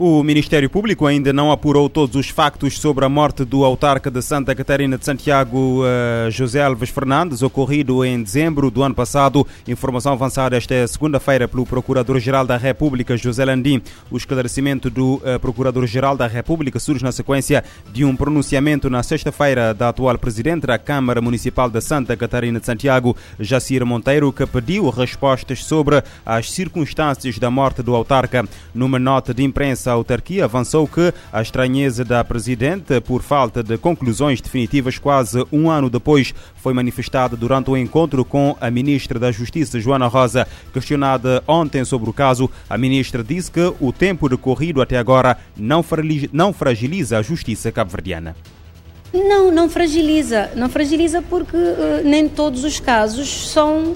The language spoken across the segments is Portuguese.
O Ministério Público ainda não apurou todos os factos sobre a morte do autarca de Santa Catarina de Santiago, uh, José Alves Fernandes, ocorrido em dezembro do ano passado. Informação avançada esta segunda-feira pelo Procurador-Geral da República, José Landim. O esclarecimento do uh, Procurador-Geral da República surge na sequência de um pronunciamento na sexta-feira da atual Presidente da Câmara Municipal de Santa Catarina de Santiago, Jacir Monteiro, que pediu respostas sobre as circunstâncias da morte do autarca. Numa nota de imprensa, a autarquia avançou que a estranheza da Presidente por falta de conclusões definitivas quase um ano depois foi manifestada durante o encontro com a Ministra da Justiça, Joana Rosa. Questionada ontem sobre o caso, a Ministra disse que o tempo decorrido até agora não fragiliza a justiça cabo-verdiana. Não, não fragiliza. Não fragiliza porque uh, nem todos os casos são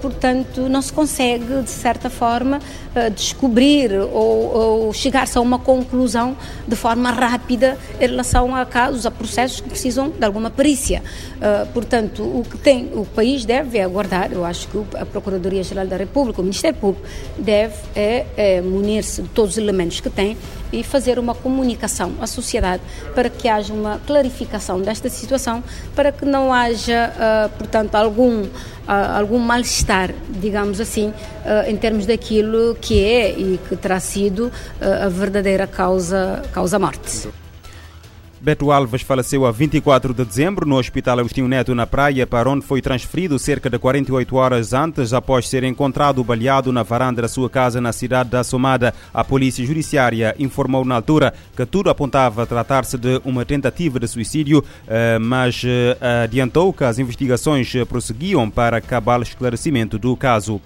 portanto, não se consegue, de certa forma, uh, descobrir ou, ou chegar-se a uma conclusão de forma rápida em relação a casos, a processos que precisam de alguma perícia. Portanto, o que tem, o país deve aguardar, eu acho que a Procuradoria-Geral da República, o Ministério Público, deve é, é, munir-se de todos os elementos que tem e fazer uma comunicação à sociedade para que haja uma clarificação desta situação, para que não haja, portanto, algum algum mal-estar, digamos assim, eh, em termos daquilo que é e que terá sido a verdadeira causa, causa morte. Beto Alves faleceu a 24 de dezembro no Hospital Agostinho Neto, na Praia, para onde foi transferido cerca de 48 horas antes, após ser encontrado baleado na varanda da sua casa na cidade da Somada. A Polícia Judiciária informou na altura que tudo apontava tratar-se de uma tentativa de suicídio, eh, mas eh, adiantou que as investigações prosseguiam para cabal esclarecimento do caso.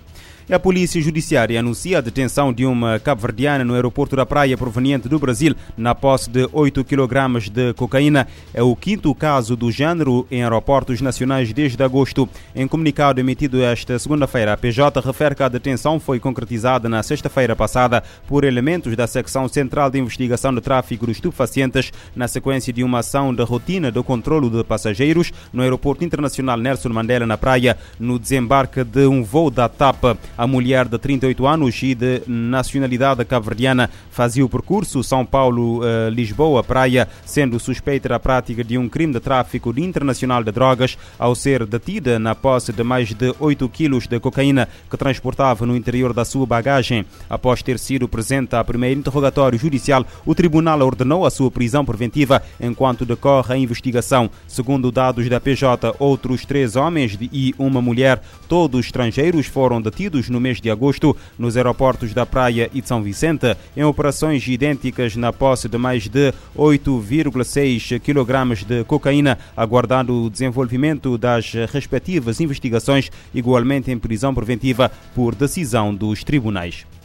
A Polícia Judiciária anuncia a detenção de uma cabo-verdiana no aeroporto da Praia proveniente do Brasil na posse de 8 kg de cocaína. É o quinto caso do género em aeroportos nacionais desde agosto. Em comunicado emitido esta segunda-feira, a PJ refere que a detenção foi concretizada na sexta-feira passada por elementos da Secção Central de Investigação de Tráfico de Estupefacientes na sequência de uma ação de rotina de controlo de passageiros no Aeroporto Internacional Nelson Mandela na Praia no desembarque de um voo da TAP. A mulher de 38 anos e de nacionalidade cabo-verdiana fazia o percurso São Paulo-Lisboa-Praia, sendo suspeita da prática de um crime de tráfico internacional de drogas ao ser detida na posse de mais de 8 quilos de cocaína que transportava no interior da sua bagagem. Após ter sido presente a primeiro interrogatório judicial, o tribunal ordenou a sua prisão preventiva enquanto decorre a investigação. Segundo dados da PJ, outros três homens e uma mulher, todos estrangeiros, foram detidos no mês de agosto nos aeroportos da Praia e de São Vicente, em operações idênticas na posse de mais de 8,6 kg de cocaína, aguardando o desenvolvimento das respectivas investigações, igualmente em prisão preventiva por decisão dos tribunais.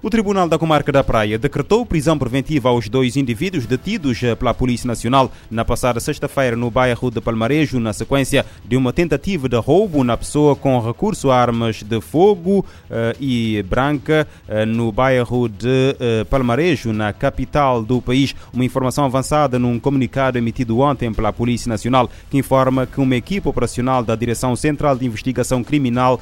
O Tribunal da Comarca da Praia decretou prisão preventiva aos dois indivíduos detidos eh, pela Polícia Nacional na passada sexta-feira no bairro de Palmarejo, na sequência de uma tentativa de roubo na pessoa com recurso a armas de fogo uh, e branca uh, no bairro de uh, Palmarejo, na capital do país. Uma informação avançada num comunicado emitido ontem pela Polícia Nacional que informa que uma equipe operacional da Direção Central de Investigação Criminal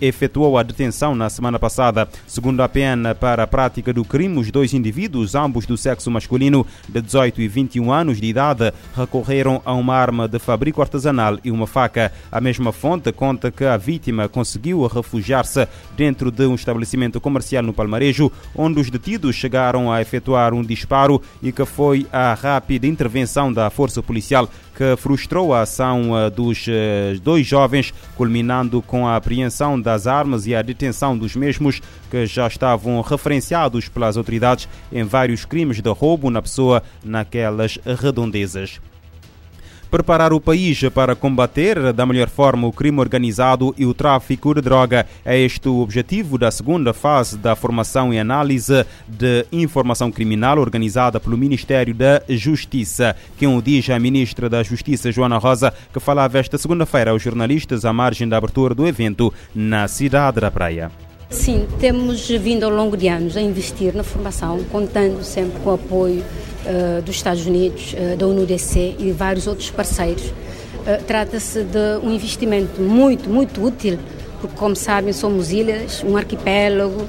efetuou a detenção na semana passada. Segundo a PN, para a prática do crime, os dois indivíduos, ambos do sexo masculino, de 18 e 21 anos de idade, recorreram a uma arma de fabrico artesanal e uma faca. A mesma fonte conta que a vítima conseguiu refugiar-se dentro de um estabelecimento comercial no Palmarejo, onde os detidos chegaram a efetuar um disparo e que foi a rápida intervenção da força policial que frustrou a ação eh, dos eh, dois jovens, culminando com a apreensão das armas e a detenção dos mesmos, que já estavam referenciados pelas autoridades em vários crimes de roubo na pessoa naquelas redondezas preparar o país para combater da melhor forma o crime organizado e o tráfico de droga. É este o objetivo da segunda fase da formação e análise de informação criminal organizada pelo Ministério da Justiça. Quem o diz é a ministra da Justiça, Joana Rosa, que falava esta segunda-feira aos jornalistas à margem da abertura do evento na cidade da Praia. Sim, temos vindo ao longo de anos a investir na formação, contando sempre com o apoio uh, dos Estados Unidos, uh, da UNUDC e vários outros parceiros. Uh, Trata-se de um investimento muito, muito útil porque, como sabem, somos ilhas, um arquipélago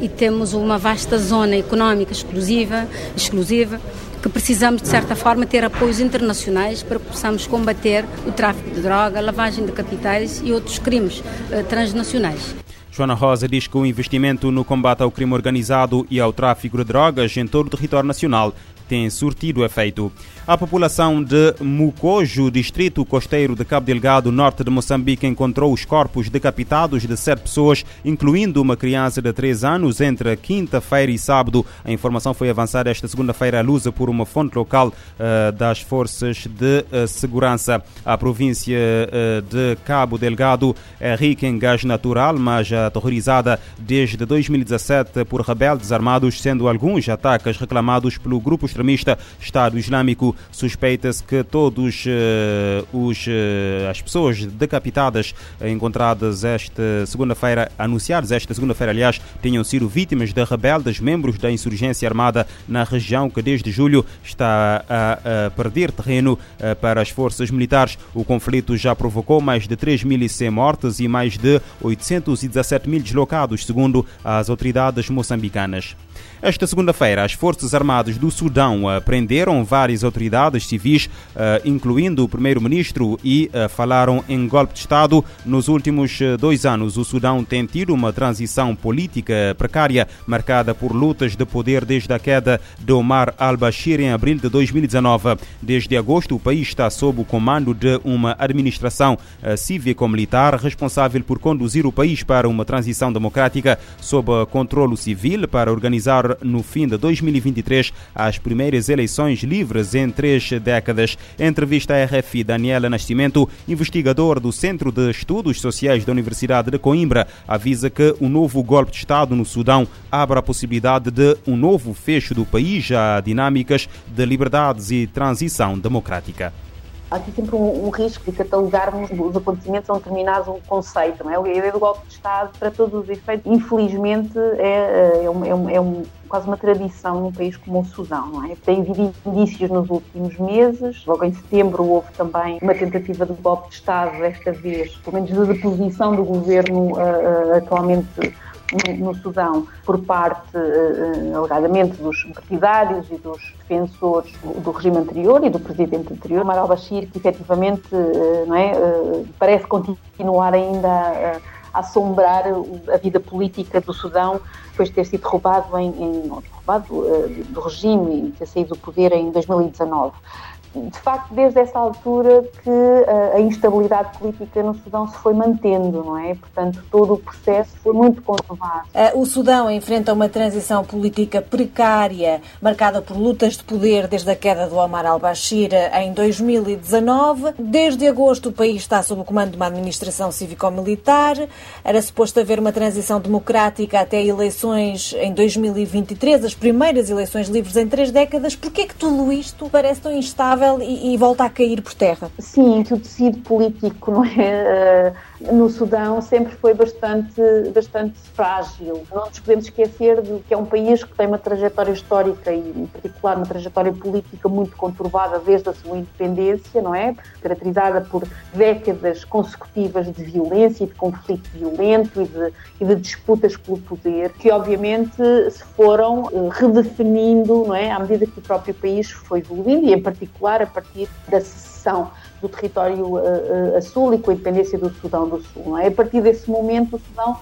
e temos uma vasta zona económica exclusiva, exclusiva que precisamos, de certa forma, ter apoios internacionais para que possamos combater o tráfico de droga, lavagem de capitais e outros crimes uh, transnacionais. Joana Rosa diz que o investimento no combate ao crime organizado e ao tráfico de drogas em todo o território nacional tem surtido efeito. A população de Mucojo, distrito costeiro de Cabo Delgado, norte de Moçambique, encontrou os corpos decapitados de sete pessoas, incluindo uma criança de três anos, entre quinta-feira e sábado. A informação foi avançada esta segunda-feira à luz por uma fonte local uh, das forças de uh, segurança. A província uh, de Cabo Delgado é rica em gás natural, mas aterrorizada desde 2017 por rebeldes armados, sendo alguns ataques reclamados pelo grupo extremista Estado Islâmico suspeita-se que todos uh, os, uh, as pessoas decapitadas encontradas esta segunda-feira, anunciadas esta segunda-feira, aliás, tenham sido vítimas de rebeldes, membros da insurgência armada na região que desde julho está a, a perder terreno uh, para as forças militares. O conflito já provocou mais de 3.100 mortes e mais de 817 mil deslocados, segundo as autoridades moçambicanas. Esta segunda-feira, as Forças Armadas do Sudão prenderam várias autoridades civis, eh, incluindo o primeiro-ministro, e eh, falaram em golpe de Estado. Nos últimos eh, dois anos, o Sudão tem tido uma transição política precária, marcada por lutas de poder desde a queda de Omar al-Bashir em abril de 2019. Desde agosto, o país está sob o comando de uma administração cívico-militar responsável por conduzir o país para uma transição democrática sob controle civil para organizar no fim de 2023 as primeiras eleições livres em três décadas. Entrevista à RFI, Daniela Nascimento, investigador do Centro de Estudos Sociais da Universidade de Coimbra, avisa que o novo golpe de Estado no Sudão abre a possibilidade de um novo fecho do país a dinâmicas de liberdades e transição democrática há aqui sempre um, um, risco de catalogarmos os acontecimentos a um determinado conceito. Não é? A ideia do golpe de Estado, para todos os efeitos, infelizmente, é, é, um, é, um, é um, quase uma tradição num país como o Sudão. Não é? Tem havido indícios nos últimos meses. Logo em setembro houve também uma tentativa de golpe de Estado, esta vez, pelo menos de deposição do governo uh, uh, atualmente no, Sudão por parte, uh, alegadamente, dos partidários e dos defensores do regime anterior e do presidente anterior, Omar al-Bashir, que efetivamente uh, não é, parece continuar ainda a, a assombrar a vida política do Sudão depois de ter sido roubado, em, em roubado do regime e ter saído do poder em 2019 de facto, desde essa altura que a, a instabilidade política no Sudão se foi mantendo, não é? Portanto, todo o processo foi muito conturbado. O Sudão enfrenta uma transição política precária, marcada por lutas de poder desde a queda do Omar al-Bashir em 2019. Desde agosto, o país está sob o comando de uma administração cívico-militar. Era suposto haver uma transição democrática até eleições em 2023, as primeiras eleições livres em três décadas. Por que é que tudo isto parece tão instável? E, e, volta a cair por terra. Sim, que o tecido político não é, uh, no Sudão sempre foi bastante, bastante frágil. Não nos podemos esquecer de que é um país que tem uma trajetória histórica e, em particular, uma trajetória política muito conturbada desde a sua independência, não é? Caracterizada por décadas consecutivas de violência e de conflito violento e de, e de disputas pelo poder, que obviamente se foram uh, redefinindo, não é? À medida que o próprio país foi evoluindo e, em particular, a partir da secessão do território uh, uh, a sul e com a independência do Sudão do Sul. É? A partir desse momento, o Sudão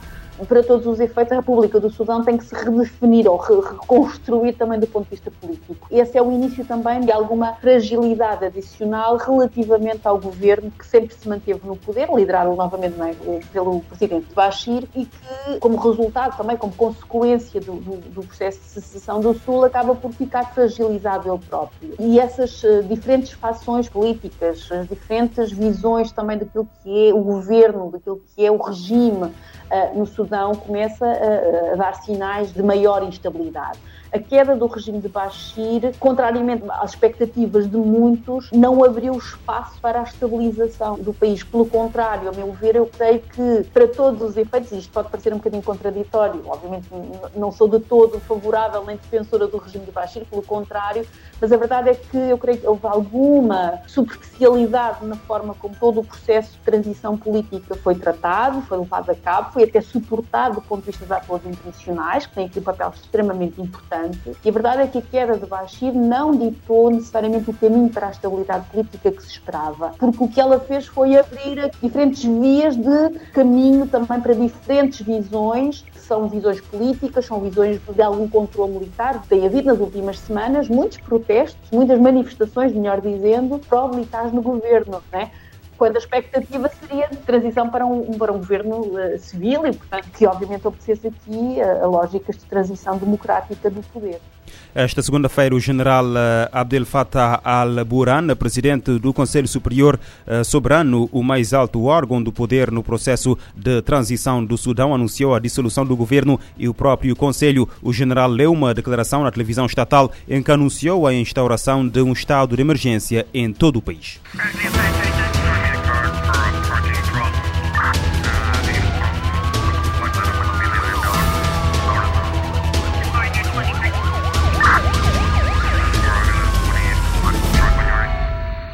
para todos os efeitos, a República do Sudão tem que se redefinir ou re reconstruir também do ponto de vista político. Esse é o início também de alguma fragilidade adicional relativamente ao governo que sempre se manteve no poder, liderado novamente é, pelo presidente Bashir e que, como resultado, também como consequência do, do, do, processo de secessão do Sul, acaba por ficar fragilizado ele próprio. E essas uh, diferentes fações políticas, as diferentes visões também daquilo que é o governo, daquilo que é o regime, uh, no Sudão começa a, a, dar sinais de maior instabilidade. A queda do regime de Bashir, contrariamente às expectativas de muitos, não abriu espaço para a estabilização do país. Pelo contrário, a meu ver, eu creio que, para todos os efeitos, e isto pode parecer um bocadinho contraditório, obviamente não sou de todo favorável nem defensora do regime de Bashir, pelo contrário, mas a verdade é que eu creio que houve alguma superficialidade na forma como todo o processo de transição política foi tratado, foi levado a cabo, foi até suportado do ponto de vista dos atores internacionais, que têm aqui um papel extremamente importante. E a verdade é que a queda de Bashir não ditou necessariamente o caminho para a estabilidade política que se esperava, porque o que ela fez foi abrir diferentes vias de caminho também para diferentes visões são visões políticas, são visões de algum controle militar. Tem havido nas últimas semanas muitos protestos, muitas manifestações, melhor dizendo, pró-militares no governo, né? Quando a expectativa seria de transição para um, para um governo uh, civil e, portanto, que obviamente obedecesse aqui a, a lógicas de transição democrática do poder. Esta segunda-feira, o general eh, Abdel Fattah al-Burhan, presidente do Conselho Superior eh, Soberano, o mais alto órgão do poder no processo de transição do Sudão, anunciou a dissolução do governo e o próprio Conselho. O general leu uma declaração na televisão estatal em que anunciou a instauração de um estado de emergência em todo o país.